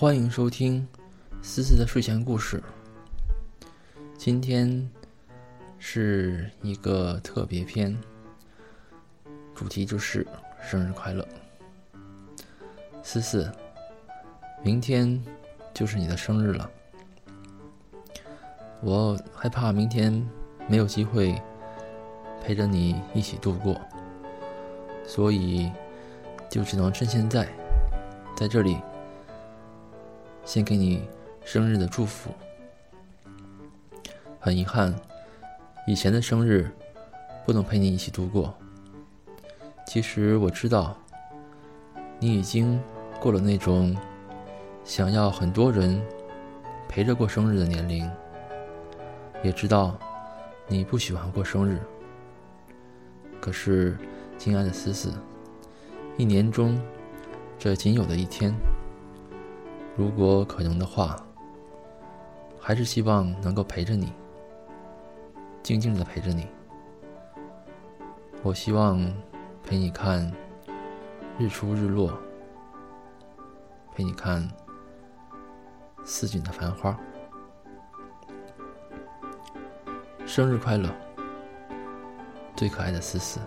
欢迎收听思思的睡前故事。今天是一个特别篇，主题就是生日快乐，思思。明天就是你的生日了，我害怕明天没有机会陪着你一起度过，所以就只能趁现在，在这里。先给你生日的祝福。很遗憾，以前的生日不能陪你一起度过。其实我知道，你已经过了那种想要很多人陪着过生日的年龄，也知道你不喜欢过生日。可是，亲爱的思思，一年中这仅有的一天。如果可能的话，还是希望能够陪着你，静静的陪着你。我希望陪你看日出日落，陪你看似锦的繁花。生日快乐，最可爱的思思。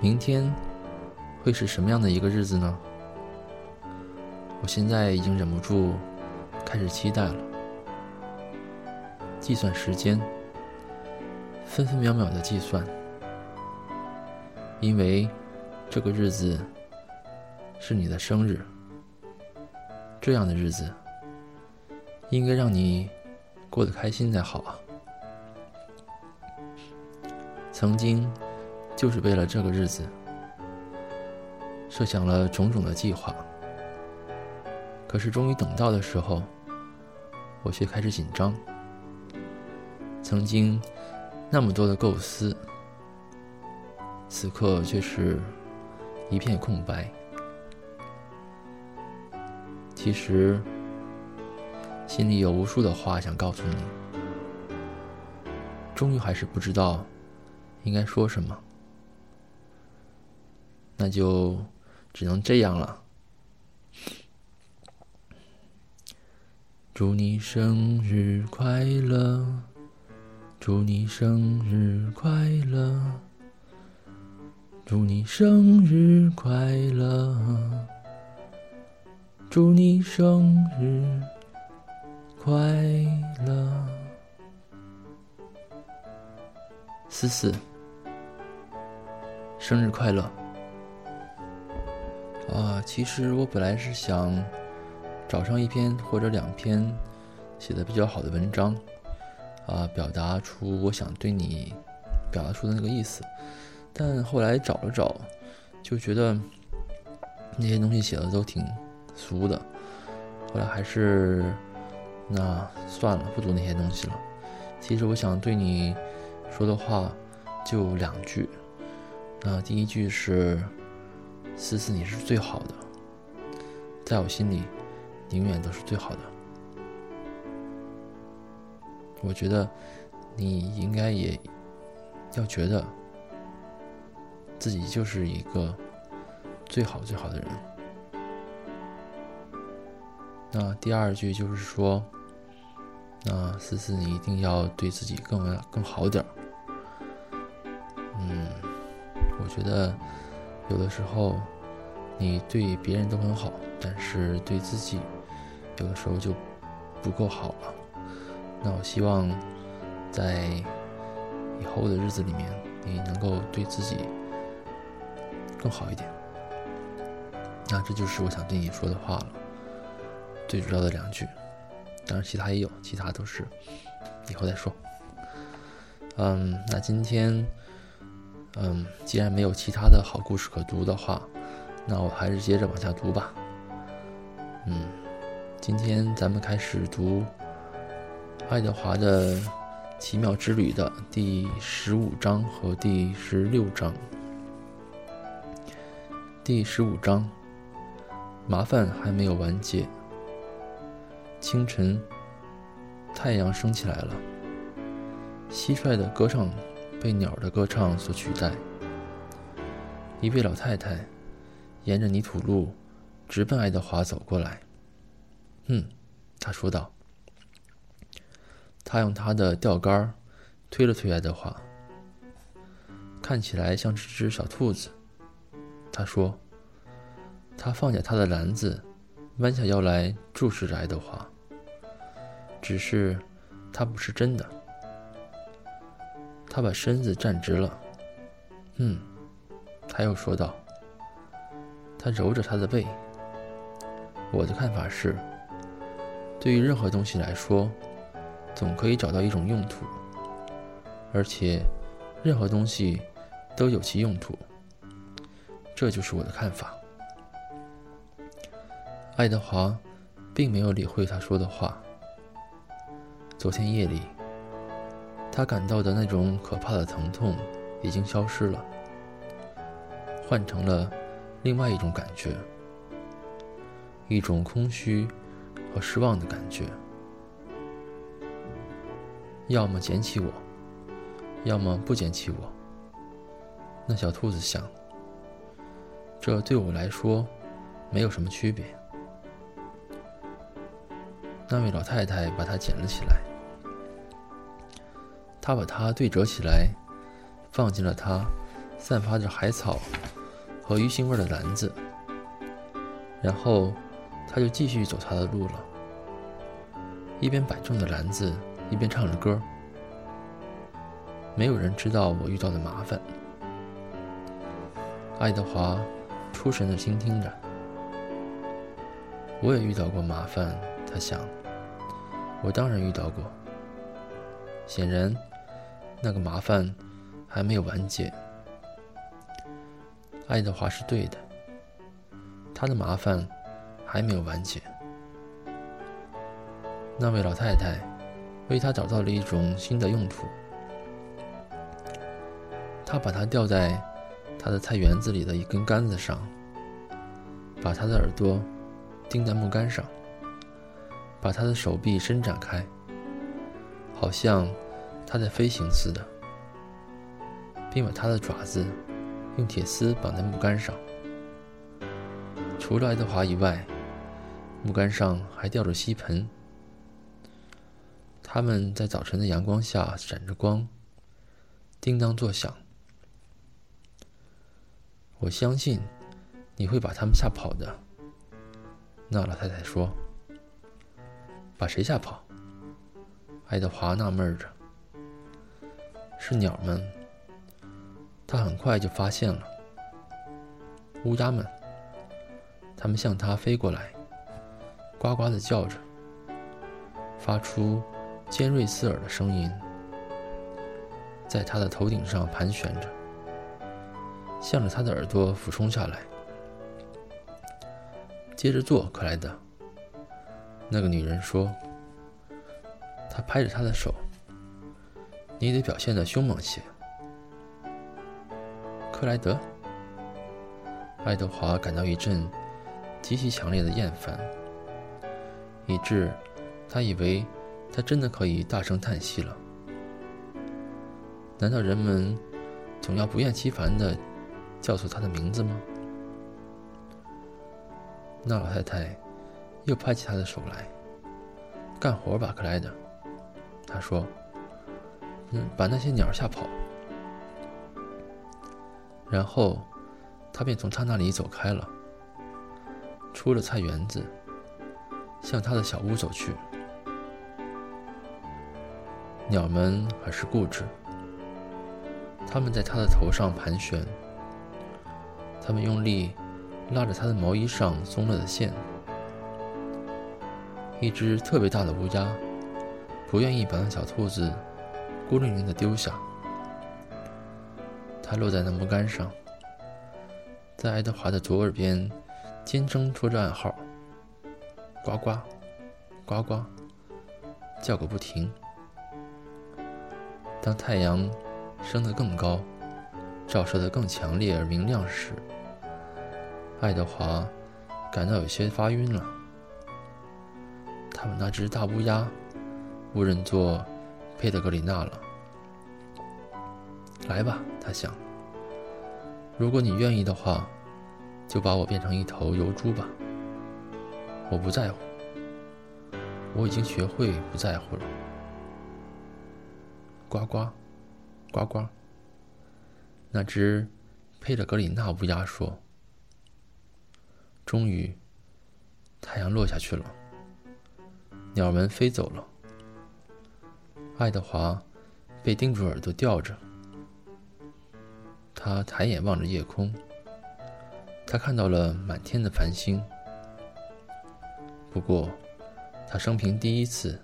明天会是什么样的一个日子呢？我现在已经忍不住开始期待了，计算时间，分分秒秒的计算，因为这个日子是你的生日，这样的日子应该让你过得开心才好啊！曾经就是为了这个日子，设想了种种的计划。可是，终于等到的时候，我却开始紧张。曾经那么多的构思，此刻却是一片空白。其实，心里有无数的话想告诉你，终于还是不知道应该说什么。那就只能这样了。祝你生日快乐！祝你生日快乐！祝你生日快乐！祝你生日快乐！思思，生日快乐！啊，其实我本来是想。找上一篇或者两篇写的比较好的文章，啊，表达出我想对你表达出的那个意思。但后来找了找，就觉得那些东西写的都挺俗的。后来还是那算了，不读那些东西了。其实我想对你说的话就两句。那第一句是：思思，你是最好的，在我心里。永远都是最好的。我觉得你应该也要觉得自己就是一个最好最好的人。那第二句就是说，那思思，你一定要对自己更更好点儿。嗯，我觉得有的时候你对别人都很好，但是对自己。有的时候就不够好了，那我希望在以后的日子里面，你能够对自己更好一点。那这就是我想对你说的话了，最主要的两句，当然其他也有，其他都是以后再说。嗯，那今天，嗯，既然没有其他的好故事可读的话，那我还是接着往下读吧。嗯。今天咱们开始读爱德华的奇妙之旅的第十五章和第十六章。第十五章，麻烦还没有完结。清晨，太阳升起来了，蟋蟀的歌唱被鸟的歌唱所取代。一位老太太沿着泥土路。直奔爱德华走过来。嗯，他说道。他用他的钓竿推了推爱德华，看起来像是只小兔子。他说：“他放下他的篮子，弯下腰来注视着爱德华。只是，他不是真的。他把身子站直了。嗯，他又说道。他揉着他的背。我的看法是，对于任何东西来说。”总可以找到一种用途，而且任何东西都有其用途。这就是我的看法。爱德华并没有理会他说的话。昨天夜里，他感到的那种可怕的疼痛已经消失了，换成了另外一种感觉，一种空虚和失望的感觉。要么捡起我，要么不捡起我。那小兔子想：“这对我来说没有什么区别。”那位老太太把它捡了起来，她把它对折起来，放进了它散发着海草和鱼腥味的篮子，然后他就继续走他的路了，一边摆正着篮子。一边唱着歌，没有人知道我遇到的麻烦。爱德华出神的倾听着，我也遇到过麻烦，他想，我当然遇到过。显然，那个麻烦还没有完结。爱德华是对的，他的麻烦还没有完结。那位老太太。为他找到了一种新的用途。他把它吊在他的菜园子里的一根杆子上，把他的耳朵钉在木杆上，把他的手臂伸展开，好像他在飞行似的，并把他的爪子用铁丝绑在木杆上。除了爱德华以外，木杆上还吊着锡盆。它们在早晨的阳光下闪着光，叮当作响。我相信你会把它们吓跑的。那老太太说：“把谁吓跑？”爱德华纳闷着。是鸟们。他很快就发现了乌鸦们。它们向他飞过来，呱呱的叫着，发出。尖锐刺耳的声音在他的头顶上盘旋着，向着他的耳朵俯冲下来。接着做，克莱德。那个女人说。她拍着他的手。你得表现的凶猛些，克莱德。爱德华感到一阵极其强烈的厌烦，以致他以为。他真的可以大声叹息了？难道人们总要不厌其烦地叫错他的名字吗？那老太太又拍起他的手来，干活吧，克莱德。他说：“嗯，把那些鸟吓跑。”然后他便从他那里走开了，出了菜园子，向他的小屋走去。鸟们还是固执，它们在他的头上盘旋，它们用力拉着他的毛衣上松了的线。一只特别大的乌鸦不愿意把那小兔子孤零零的丢下，它落在那木杆上，在爱德华的左耳边尖声说着暗号，呱呱，呱呱，叫个不停。当太阳升得更高，照射得更强烈而明亮时，爱德华感到有些发晕了。他们那只大乌鸦误认作佩德格里娜了。来吧，他想，如果你愿意的话，就把我变成一头油猪吧。我不在乎，我已经学会不在乎了。呱呱，呱呱。那只佩德格里纳乌鸦说：“终于，太阳落下去了，鸟们飞走了。爱德华被钉住耳朵吊着，他抬眼望着夜空，他看到了满天的繁星。不过，他生平第一次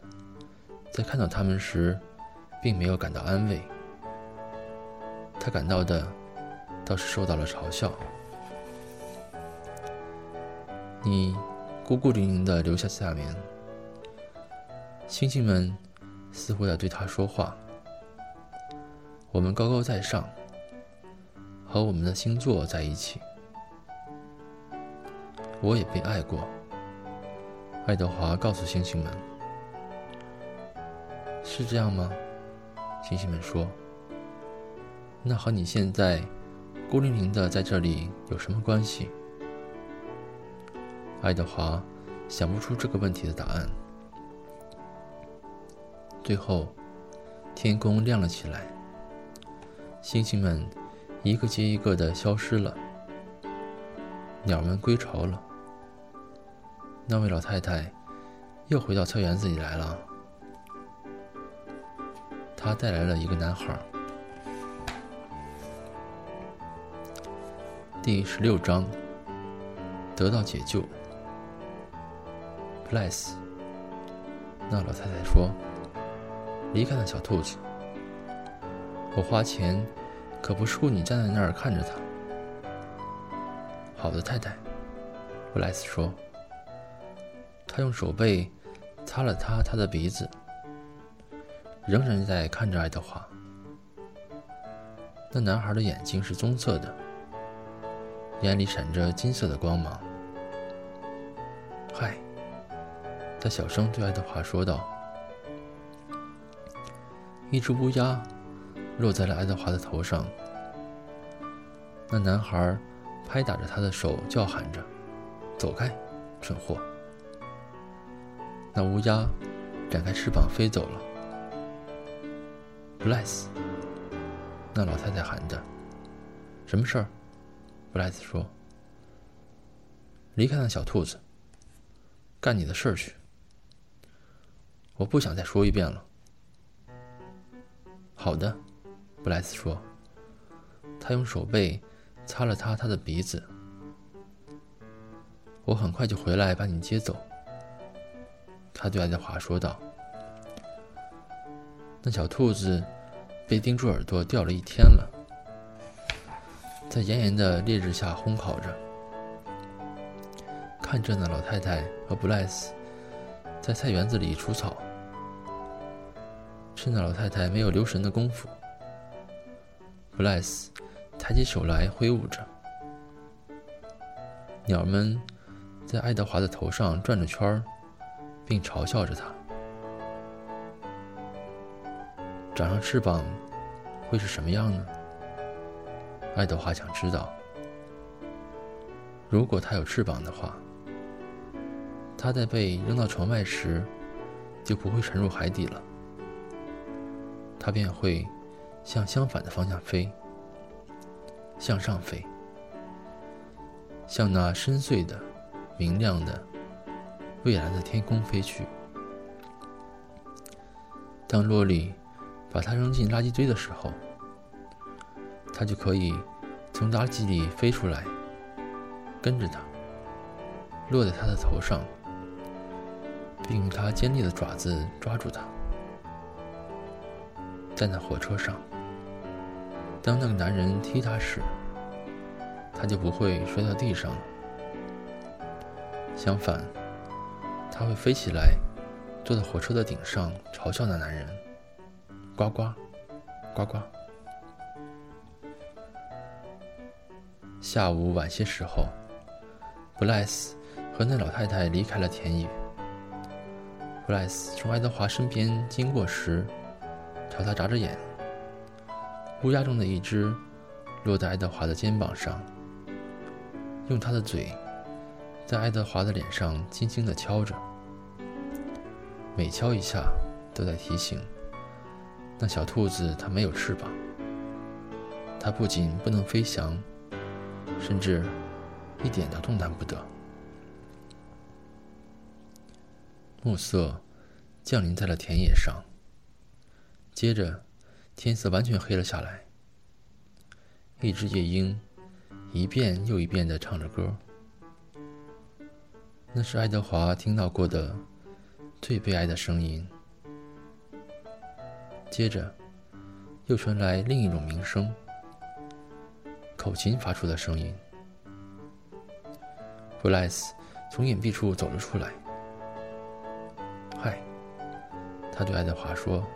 在看到他们时，并没有感到安慰。他感到的倒是受到了嘲笑。你孤孤零零的留下下面，星星们似乎在对他说话。我们高高在上，和我们的星座在一起。我也被爱过。爱德华告诉星星们：“是这样吗？”星星们说：“那和你现在孤零零的在这里有什么关系？”爱德华想不出这个问题的答案。最后，天空亮了起来，星星们一个接一个的消失了，鸟们归巢了。那位老太太又回到菜园子里来了。她带来了一个男孩。第十六章，得到解救。Bless，那老太太说：“离开那小兔子。我花钱，可不是雇你站在那儿看着它。”好的，太太。Bless 说。他用手背擦了擦他的鼻子，仍然在看着爱德华。那男孩的眼睛是棕色的，眼里闪着金色的光芒。嗨，他小声对爱德华说道。一只乌鸦落在了爱德华的头上。那男孩拍打着他的手，叫喊着：“走开，蠢货！”那乌鸦展开翅膀飞走了。Bless，那老太太喊着：“什么事儿？”Bless 说：“离开那小兔子，干你的事儿去。我不想再说一遍了。”好的，Bless 说。他用手背擦了擦他的鼻子。我很快就回来把你接走。他对爱德华说道：“那小兔子被钉住耳朵吊了一天了，在炎炎的烈日下烘烤着。看着那老太太和布莱斯在菜园子里除草，趁那老太太没有留神的功夫，布莱斯抬起手来挥舞着。鸟们在爱德华的头上转着圈儿。”并嘲笑着他，长上翅膀会是什么样呢？爱德华想知道。如果他有翅膀的话，他在被扔到船外时就不会沉入海底了，他便会向相反的方向飞，向上飞，向那深邃的、明亮的。蔚蓝的天空飞去。当洛丽把它扔进垃圾堆的时候，它就可以从垃圾里飞出来，跟着它，落在他的头上，并用它尖利的爪子抓住它。在那火车上，当那个男人踢它时，它就不会摔到地上。相反。他会飞起来，坐在火车的顶上，嘲笑那男人。呱呱，呱呱。下午晚些时候，布莱斯和那老太太离开了田野。布莱斯从爱德华身边经过时，朝他眨着眼。乌鸦中的一只落在爱德华的肩膀上，用他的嘴在爱德华的脸上轻轻地敲着，每敲一下都在提醒那小兔子它没有翅膀，它不仅不能飞翔，甚至一点都动弹不得。暮色降临在了田野上，接着天色完全黑了下来。一只夜莺一遍又一遍地唱着歌，那是爱德华听到过的最悲哀的声音。接着又传来另一种鸣声，口琴发出的声音。布莱斯从隐蔽处走了出来。嗨，他对爱德华说。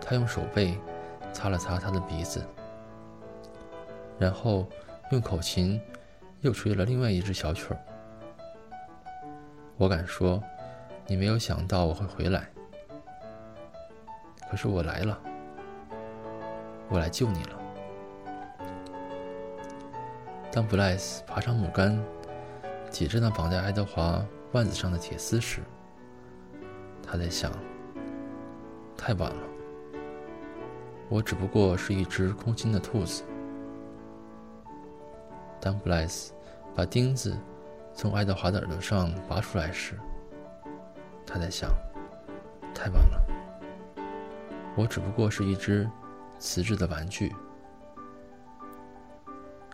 他用手背擦了擦他的鼻子，然后用口琴又吹了另外一支小曲儿。我敢说，你没有想到我会回来，可是我来了，我来救你了。当布莱斯爬上木杆，解着那绑在爱德华腕子上的铁丝时，他在想：太晚了，我只不过是一只空心的兔子。当布莱斯把钉子从爱德华的耳朵上拔出来时，他在想：太晚了，我只不过是一只瓷质的玩具。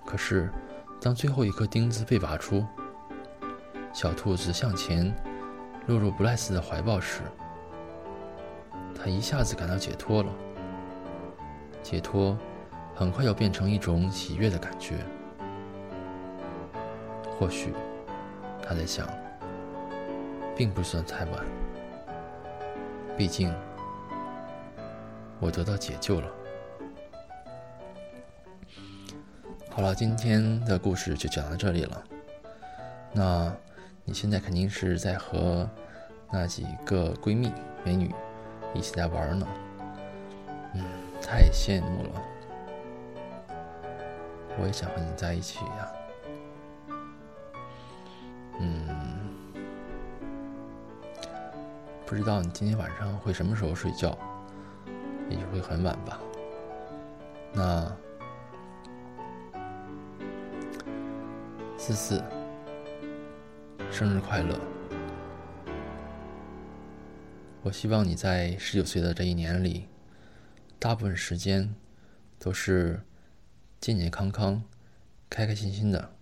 可是，当最后一颗钉子被拔出，小兔子向前。落入布莱斯的怀抱时，他一下子感到解脱了。解脱很快要变成一种喜悦的感觉。或许他在想，并不算太晚。毕竟我得到解救了。好了，今天的故事就讲到这里了。那。你现在肯定是在和那几个闺蜜美女一起在玩呢，嗯，太羡慕了。我也想和你在一起呀，不知道你今天晚上会什么时候睡觉，也许会很晚吧。那思思。生日快乐！我希望你在十九岁的这一年里，大部分时间都是健健康康、开开心心的。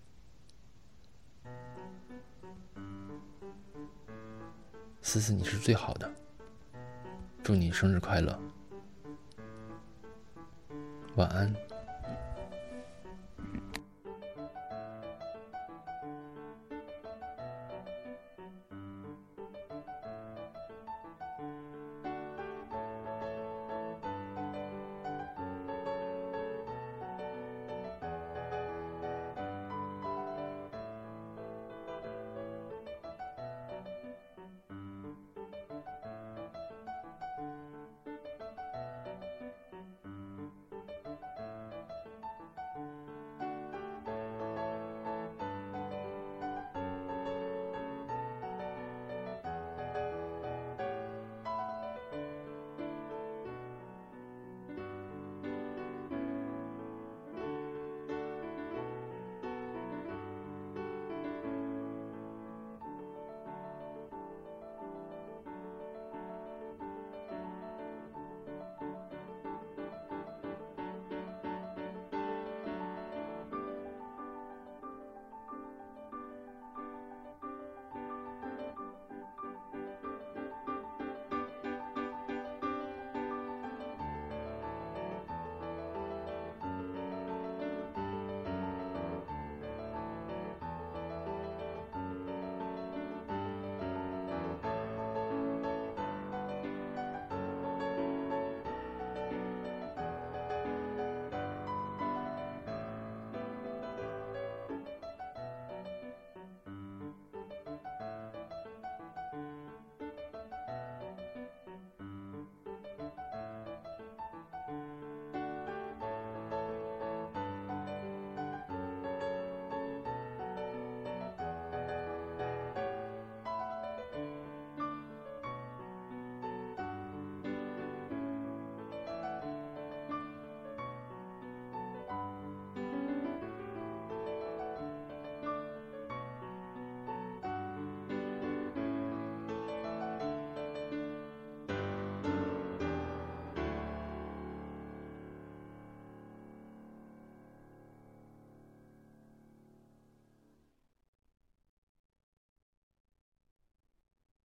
思思，你是最好的，祝你生日快乐，晚安。